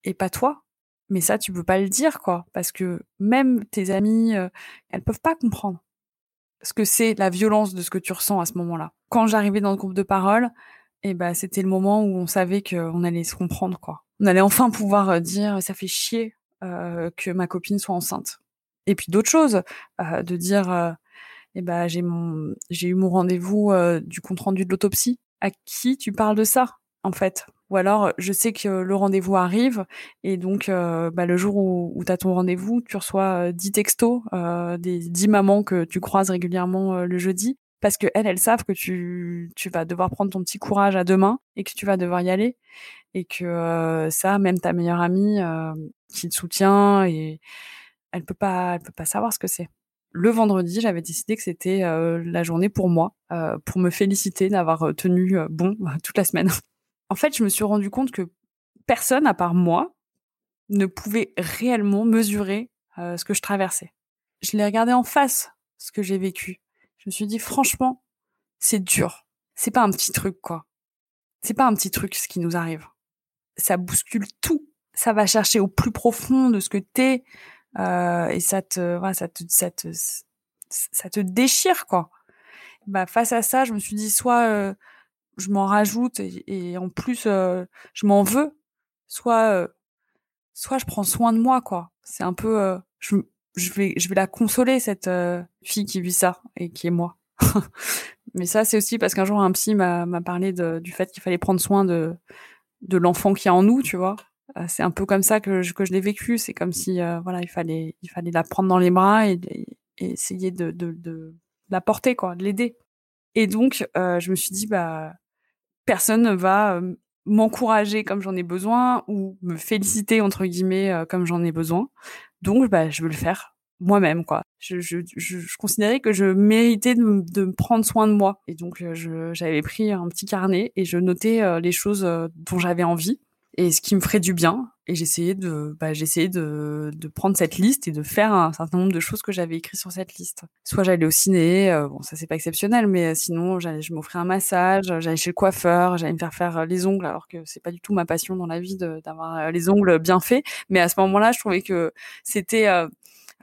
et pas toi? Mais ça, tu peux pas le dire, quoi. Parce que même tes amis, euh, elles peuvent pas comprendre ce que c'est la violence de ce que tu ressens à ce moment-là. Quand j'arrivais dans le groupe de parole, et ben, c'était le moment où on savait qu'on allait se comprendre, quoi. On allait enfin pouvoir euh, dire, ça fait chier euh, que ma copine soit enceinte. Et puis d'autres choses, euh, de dire, euh, eh ben j'ai mon, j'ai eu mon rendez-vous du compte rendu de l'autopsie. À qui tu parles de ça, en fait? Ou alors, je sais que le rendez-vous arrive et donc bah, le jour où, où tu as ton rendez-vous, tu reçois 10 textos des 10 mamans que tu croises régulièrement le jeudi parce que elles, elles savent que tu, tu vas devoir prendre ton petit courage à demain et que tu vas devoir y aller et que ça, même ta meilleure amie, qui te soutient et elle peut pas, elle peut pas savoir ce que c'est. Le vendredi, j'avais décidé que c'était euh, la journée pour moi, euh, pour me féliciter d'avoir euh, tenu bon toute la semaine. en fait, je me suis rendu compte que personne à part moi ne pouvait réellement mesurer ce que je traversais. Je l'ai regardé en face, ce que j'ai vécu. Je me suis dit, franchement, c'est dur. C'est pas un petit truc, quoi. C'est pas un petit truc ce qui nous arrive. Ça bouscule tout ça va chercher au plus profond de ce que t'es euh, et ça te, ça te, ça te, ça te déchire quoi. Bah face à ça, je me suis dit soit euh, je m'en rajoute et, en plus euh, je m'en veux, soit soit je prends soin de moi quoi. C'est un peu, je, je vais, je vais la consoler cette fille qui vit ça et qui est moi. Mais ça c'est aussi parce qu'un jour un psy m'a parlé de, du fait qu'il fallait prendre soin de de l'enfant qui est en nous, tu vois. Euh, c'est un peu comme ça que je, que je l'ai vécu. C'est comme si euh, voilà, il fallait il fallait la prendre dans les bras et, essayer de, de, de, la porter quoi, de l'aider. Et donc euh, je me suis dit bah personne ne va m'encourager comme j'en ai besoin ou me féliciter entre guillemets comme j'en ai besoin. Donc bah je veux le faire. moi-même quoi. Je, je, je, je, considérais que je méritais de, de me prendre soin de moi et donc j'avais pris un petit carnet et je notais les choses dont j'avais envie et ce qui me ferait du bien. Et j'essayais de, bah, j'essayais de, de prendre cette liste et de faire un certain nombre de choses que j'avais écrites sur cette liste. Soit j'allais au ciné, euh, bon ça c'est pas exceptionnel, mais euh, sinon je m'offrais un massage, j'allais chez le coiffeur, j'allais me faire faire euh, les ongles, alors que c'est pas du tout ma passion dans la vie d'avoir les ongles bien faits. Mais à ce moment-là, je trouvais que c'était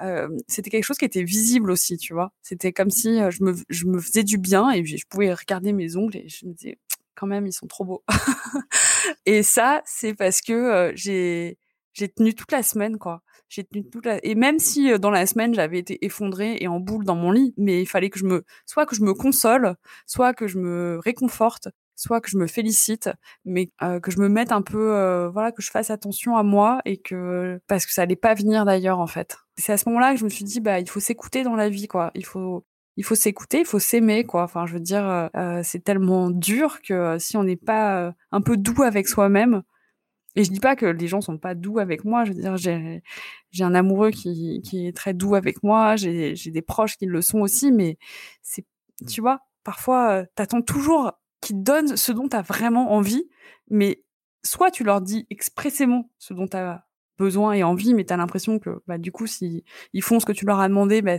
euh, c'était quelque chose qui était visible aussi, tu vois. C'était comme si je me, je me faisais du bien et je pouvais regarder mes ongles et je me disais, quand même, ils sont trop beaux. et ça, c'est parce que euh, j'ai j'ai tenu toute la semaine, quoi. J'ai tenu toute la... et même si euh, dans la semaine j'avais été effondrée et en boule dans mon lit, mais il fallait que je me, soit que je me console, soit que je me réconforte, soit que je me félicite, mais euh, que je me mette un peu, voilà, que je fasse attention à moi et que parce que ça allait pas venir d'ailleurs en fait. C'est à ce moment-là que je me suis dit bah il faut s'écouter dans la vie quoi. Il faut il faut s'écouter, il faut s'aimer, quoi. Enfin, je veux dire, euh, euh, c'est tellement dur que euh, si on n'est pas un peu doux avec soi-même, et je dis pas que les gens sont pas doux avec moi. Je veux dire, j'ai j'ai un amoureux qui qui est très doux avec moi. J'ai j'ai des proches qui le sont aussi, mais c'est tu vois, parfois t'attends toujours qu'ils te donnent ce dont t'as vraiment envie, mais soit tu leur dis expressément ce dont t'as besoin et envie, mais t'as l'impression que bah du coup si ils font ce que tu leur as demandé, bah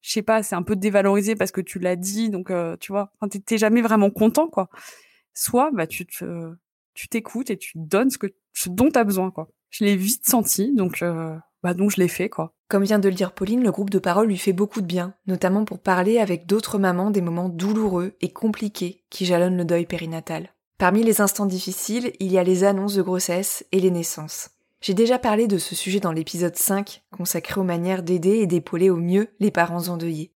je sais pas, c'est un peu dévalorisé parce que tu l'as dit, donc euh, tu vois, t'es jamais vraiment content, quoi. Soit, bah, tu te, tu t'écoutes et tu donnes ce que, ce dont t'as besoin, quoi. Je l'ai vite senti, donc, euh, bah, donc je l'ai fait, quoi. Comme vient de le dire Pauline, le groupe de parole lui fait beaucoup de bien, notamment pour parler avec d'autres mamans des moments douloureux et compliqués qui jalonnent le deuil périnatal. Parmi les instants difficiles, il y a les annonces de grossesse et les naissances. J'ai déjà parlé de ce sujet dans l'épisode 5, consacré aux manières d'aider et d'épauler au mieux les parents endeuillés.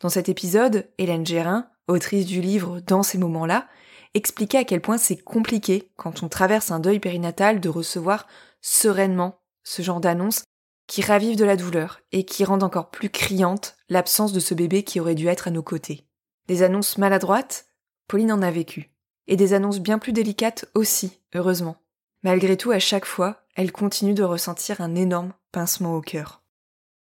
Dans cet épisode, Hélène Gérin, autrice du livre Dans ces moments-là, expliquait à quel point c'est compliqué, quand on traverse un deuil périnatal, de recevoir sereinement ce genre d'annonces qui ravivent de la douleur et qui rendent encore plus criante l'absence de ce bébé qui aurait dû être à nos côtés. Des annonces maladroites, Pauline en a vécu. Et des annonces bien plus délicates aussi, heureusement. Malgré tout, à chaque fois, elle continue de ressentir un énorme pincement au cœur.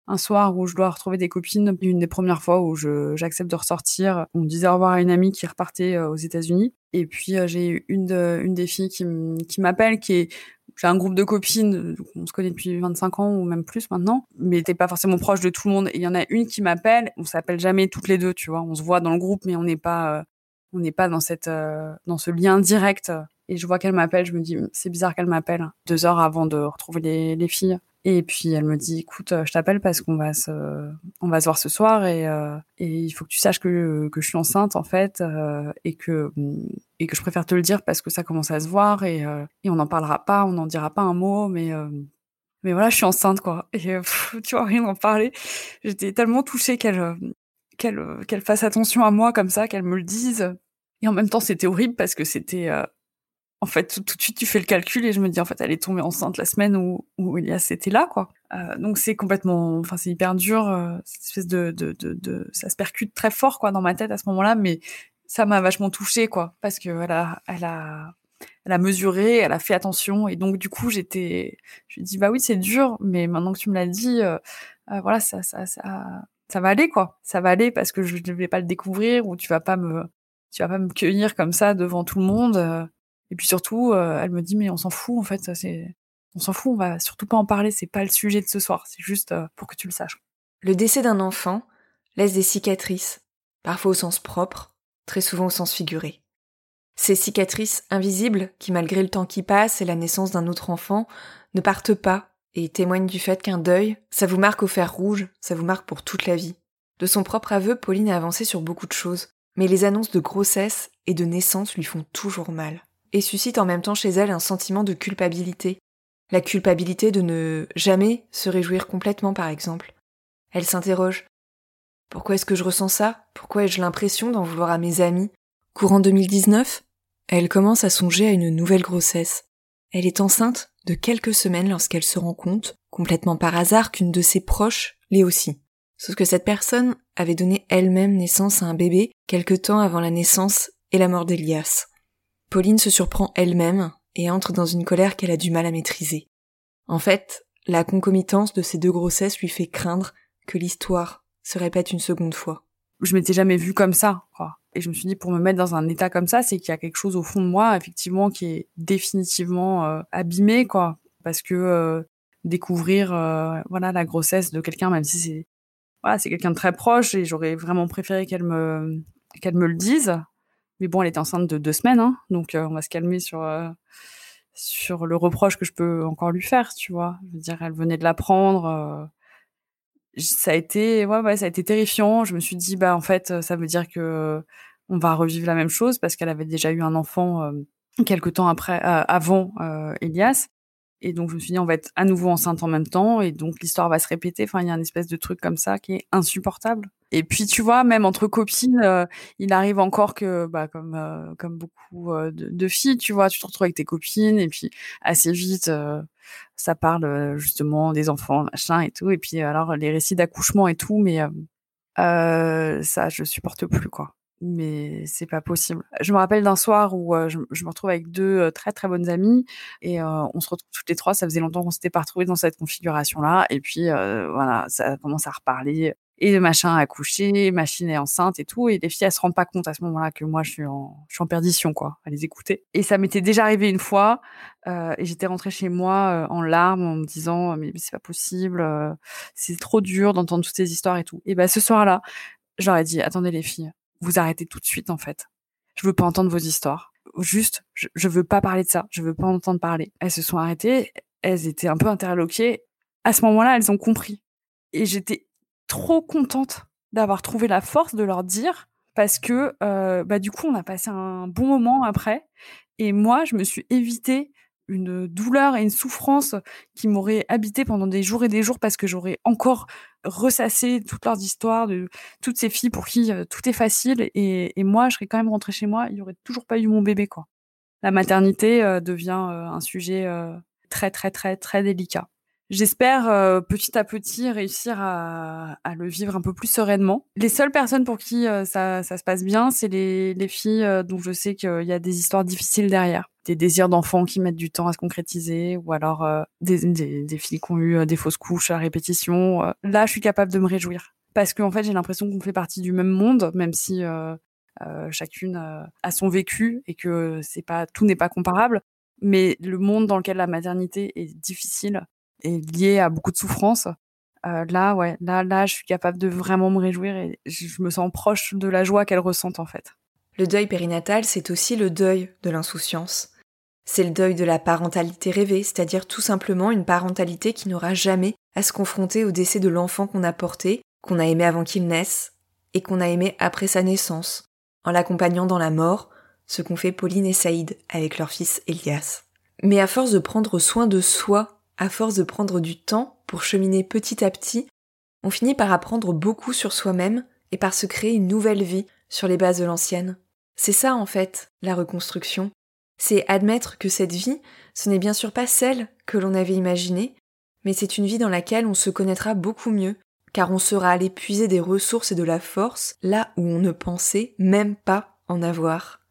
Un soir où je dois retrouver des copines, une des premières fois où j'accepte de ressortir, on disait au revoir à une amie qui repartait euh, aux États-Unis. Et puis euh, j'ai une, une des filles qui m'appelle, qui est j'ai un groupe de copines, on se connaît depuis 25 ans ou même plus maintenant, mais t'es pas forcément proche de tout le monde. Et il y en a une qui m'appelle, on s'appelle jamais toutes les deux, tu vois. On se voit dans le groupe, mais on n'est pas, euh, on n'est pas dans cette, dans ce lien direct et je vois qu'elle m'appelle, je me dis, c'est bizarre qu'elle m'appelle deux heures avant de retrouver les, les, filles. Et puis elle me dit, écoute, je t'appelle parce qu'on va se, on va se voir ce soir et, euh, et il faut que tu saches que, que je suis enceinte en fait euh, et que et que je préfère te le dire parce que ça commence à se voir et, euh, et on n'en parlera pas, on n'en dira pas un mot, mais mais voilà, je suis enceinte quoi. Et tu vois rien en parler. J'étais tellement touchée qu'elle qu'elle qu'elle fasse attention à moi comme ça, qu'elle me le dise. Et en même temps, c'était horrible parce que c'était en fait, tout, de suite, tu fais le calcul et je me dis, en fait, elle est tombée enceinte la semaine où, où Elias était là, quoi. Euh, donc c'est complètement, enfin, c'est hyper dur, euh, cette espèce de, de, de, de, ça se percute très fort, quoi, dans ma tête à ce moment-là, mais ça m'a vachement touchée, quoi, parce que elle a, elle a, elle a mesuré, elle a fait attention, et donc du coup, j'étais, je lui dis, bah oui, c'est dur, mais maintenant que tu me l'as dit, euh, euh voilà, ça, ça, ça, ça va aller, quoi, ça va aller parce que je ne vais pas le découvrir ou tu vas pas me, tu vas pas me cueillir comme ça devant tout le monde. Et puis surtout, euh, elle me dit mais on s'en fout en fait, ça c'est, on s'en fout, on va surtout pas en parler, c'est pas le sujet de ce soir, c'est juste euh, pour que tu le saches. Le décès d'un enfant laisse des cicatrices, parfois au sens propre, très souvent au sens figuré. Ces cicatrices invisibles, qui malgré le temps qui passe et la naissance d'un autre enfant, ne partent pas et témoignent du fait qu'un deuil, ça vous marque au fer rouge, ça vous marque pour toute la vie. De son propre aveu, Pauline a avancé sur beaucoup de choses, mais les annonces de grossesse et de naissance lui font toujours mal et suscite en même temps chez elle un sentiment de culpabilité. La culpabilité de ne jamais se réjouir complètement, par exemple. Elle s'interroge. Pourquoi est-ce que je ressens ça? Pourquoi ai-je l'impression d'en vouloir à mes amis? Courant 2019, elle commence à songer à une nouvelle grossesse. Elle est enceinte de quelques semaines lorsqu'elle se rend compte, complètement par hasard, qu'une de ses proches l'est aussi. Sauf que cette personne avait donné elle-même naissance à un bébé quelque temps avant la naissance et la mort d'Elias. Pauline se surprend elle-même et entre dans une colère qu'elle a du mal à maîtriser. En fait, la concomitance de ces deux grossesses lui fait craindre que l'histoire se répète une seconde fois. Je m'étais jamais vue comme ça, quoi. Et je me suis dit, pour me mettre dans un état comme ça, c'est qu'il y a quelque chose au fond de moi, effectivement, qui est définitivement euh, abîmé, quoi. Parce que euh, découvrir, euh, voilà, la grossesse de quelqu'un, même si c'est, voilà, c'est quelqu'un de très proche, et j'aurais vraiment préféré qu'elle me, qu'elle me le dise. Mais bon, elle était enceinte de deux semaines, hein, donc on va se calmer sur sur le reproche que je peux encore lui faire, tu vois. Je veux dire, elle venait de l'apprendre ça a été ouais, ouais ça a été terrifiant je me suis dit bah en fait ça veut dire que on va revivre la même chose parce qu'elle avait déjà eu un enfant euh, quelque temps après euh, avant euh, Elias et donc je me suis dit on va être à nouveau enceinte en même temps et donc l'histoire va se répéter enfin il y a une espèce de truc comme ça qui est insupportable et puis tu vois même entre copines euh, il arrive encore que bah comme comme beaucoup de, de, filles tu vois tu te retrouves avec tes copines et puis assez vite ça parle euh, justement des enfants, machin et tout. Et puis alors les récits d'accouchement et tout, mais euh, euh, ça je supporte plus quoi. Mais c'est pas possible. Je me rappelle d'un soir où je, me retrouve avec deux très très bonnes amies et on se retrouve toutes les trois. Ça faisait longtemps qu'on s'était pas retrouvés dans cette configuration là. Et puis voilà, ça commence à reparler et le machin a accouché, machine est enceinte et tout, et les filles elles se rendent pas compte à ce moment-là que moi je suis en, je suis en perdition quoi, à les écouter. Et ça m'était déjà arrivé une fois, euh, et j'étais rentrée chez moi euh, en larmes en me disant mais, c'est pas possible, euh, c'est trop dur d'entendre toutes ces histoires et tout. Et ben ce soir-là, j'aurais dit attendez les filles, vous arrêtez tout de suite en fait. Je veux pas entendre vos histoires. Juste, je, je veux pas parler de ça, je veux pas entendre parler. Elles se sont arrêtées, elles étaient un peu interloquées. À ce moment-là, elles ont compris. Et j'étais trop contente d'avoir trouvé la force de leur dire parce que euh, bah du coup on a passé un bon moment après et moi je me suis évité une douleur et une souffrance qui m'auraient habité pendant des jours et des jours parce que j'aurais encore ressassé toute leurs histoires de toutes ces filles pour qui euh, tout est facile et, moi je serais quand même rentrée chez moi il y aurait toujours pas eu mon bébé quoi la maternité euh, devient un sujet très très très très délicat J'espère euh, petit à petit réussir à, le vivre un peu plus sereinement. Les seules personnes pour qui euh, ça, se passe bien, c'est les, les, filles euh, dont je sais qu'il y a des histoires difficiles derrière. Des désirs d'enfants qui mettent du temps à se concrétiser, ou alors des, des, des, filles qui ont eu des fausses couches à répétition. Là, je suis capable de me réjouir. Parce qu'en en fait, j'ai l'impression qu'on fait partie du même monde, même si chacune a son vécu et que c'est pas tout n'est pas comparable. Mais le monde dans lequel la maternité est difficile, est lié à beaucoup de souffrance. Euh, là, ouais, là, là, je suis capable de vraiment me réjouir et je me sens proche de la joie qu'elle ressentent en fait. Le deuil périnatal, c'est aussi le deuil de l'insouciance. C'est le deuil de la parentalité rêvée, c'est-à-dire tout simplement une parentalité qui n'aura jamais à se confronter au décès de l'enfant qu'on a porté, qu'on a aimé avant qu'il naisse, et qu'on a aimé après sa naissance, en l'accompagnant dans la mort, ce qu'ont fait Pauline et Saïd avec leur fils Elias. Mais à force de prendre soin de soi à force de prendre du temps pour cheminer petit à petit, on finit par apprendre beaucoup sur soi-même et par se créer une nouvelle vie sur les bases de l'ancienne. C'est ça en fait, la reconstruction. C'est admettre que cette vie, ce n'est bien sûr pas celle que l'on avait imaginée, mais c'est une vie dans laquelle on se connaîtra beaucoup mieux, car on sera allé puiser des ressources et de la force là où on ne pensait même pas en avoir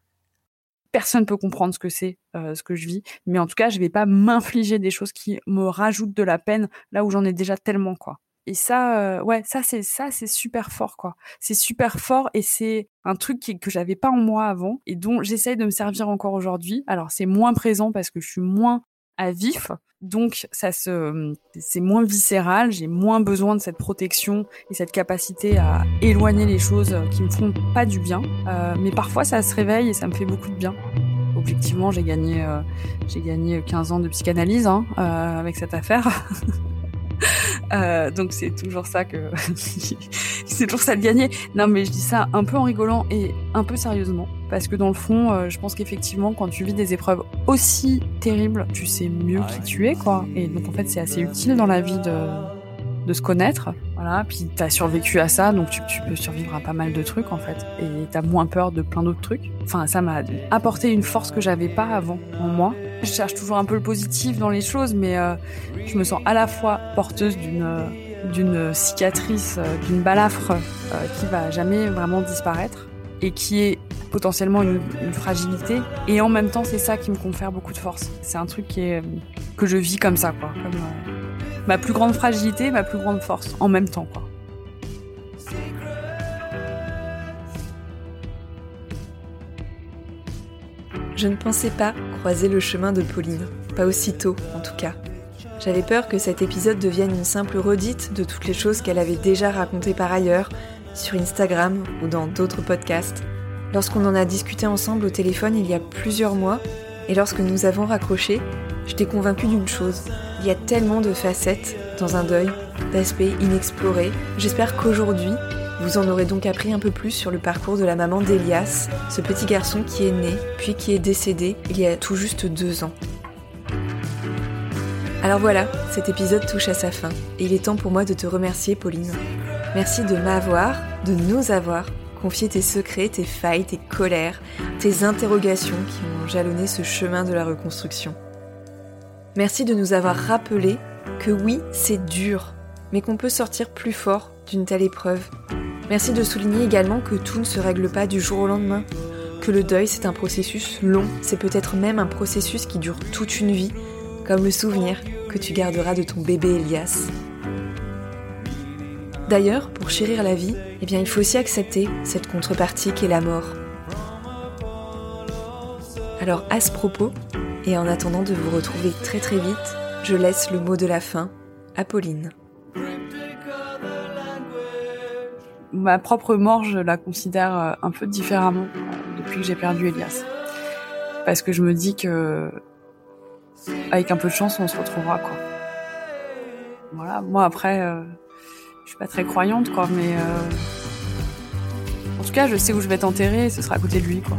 personne peut comprendre ce que c'est, euh, ce que je vis. Mais en tout cas, je vais pas m'infliger des choses qui me rajoutent de la peine là où j'en ai déjà tellement, quoi. Et ça, euh, ouais, ça c'est ça c'est super fort, quoi. C'est super fort et c'est un truc qui, que j'avais pas en moi avant et dont j'essaye de me servir encore aujourd'hui. Alors c'est moins présent parce que je suis moins à vif. Donc ça se, c'est moins viscéral. J'ai moins besoin de cette protection et cette capacité à éloigner les choses qui me font pas du bien. Euh, mais parfois ça se réveille et ça me fait beaucoup de bien. Objectivement, j'ai gagné, euh, j'ai gagné 15 ans de psychanalyse hein, euh, avec cette affaire. Euh, donc c'est toujours ça que c'est toujours ça de gagner. Non mais je dis ça un peu en rigolant et un peu sérieusement parce que dans le fond, euh, je pense qu'effectivement quand tu vis des épreuves aussi terribles, tu sais mieux qui tu es quoi. Et donc en fait c'est assez utile dans la vie de de se connaître. Voilà, puis t'as survécu à ça, donc tu, tu, peux survivre à pas mal de trucs en fait, et t'as moins peur de plein d'autres trucs. Enfin, ça m'a apporté une force que j'avais pas avant en moi. Je cherche toujours un peu le positif dans les choses, mais euh, je me sens à la fois porteuse d'une euh, d'une cicatrice, euh, d'une balafre euh, qui va jamais vraiment disparaître et qui est potentiellement une, fragilité. Et en même temps, c'est ça qui me confère beaucoup de force. C'est un truc qui est, que je vis comme ça, quoi. Ma plus grande fragilité, ma plus grande force, en même temps, quoi. Je ne pensais pas le chemin de Pauline, pas aussitôt en tout cas. J'avais peur que cet épisode devienne une simple redite de toutes les choses qu'elle avait déjà racontées par ailleurs, sur Instagram ou dans d'autres podcasts. Lorsqu'on en a discuté ensemble au téléphone il y a plusieurs mois, et lorsque nous avons raccroché, j'étais convaincue d'une chose. Il y a tellement de facettes dans un deuil, d'aspects inexplorés. J'espère qu'aujourd'hui, vous en aurez donc appris un peu plus sur le parcours de la maman d'Elias, ce petit garçon qui est né, puis qui est décédé il y a tout juste deux ans. Alors voilà, cet épisode touche à sa fin, et il est temps pour moi de te remercier Pauline. Merci de m'avoir, de nous avoir confié tes secrets, tes failles, tes colères, tes interrogations qui ont jalonné ce chemin de la reconstruction. Merci de nous avoir rappelé que oui, c'est dur, mais qu'on peut sortir plus fort d'une telle épreuve. Merci de souligner également que tout ne se règle pas du jour au lendemain, que le deuil c'est un processus long, c'est peut-être même un processus qui dure toute une vie, comme le souvenir que tu garderas de ton bébé Elias. D'ailleurs, pour chérir la vie, eh il faut aussi accepter cette contrepartie qu'est la mort. Alors, à ce propos, et en attendant de vous retrouver très très vite, je laisse le mot de la fin à Pauline. Ma propre mort, je la considère euh, un peu différemment euh, depuis que j'ai perdu Elias. Parce que je me dis que, avec un peu de chance, on se retrouvera, quoi. Voilà, moi après, euh, je suis pas très croyante, quoi, mais en tout cas, je sais où je vais t'enterrer et ce sera à côté de lui, quoi.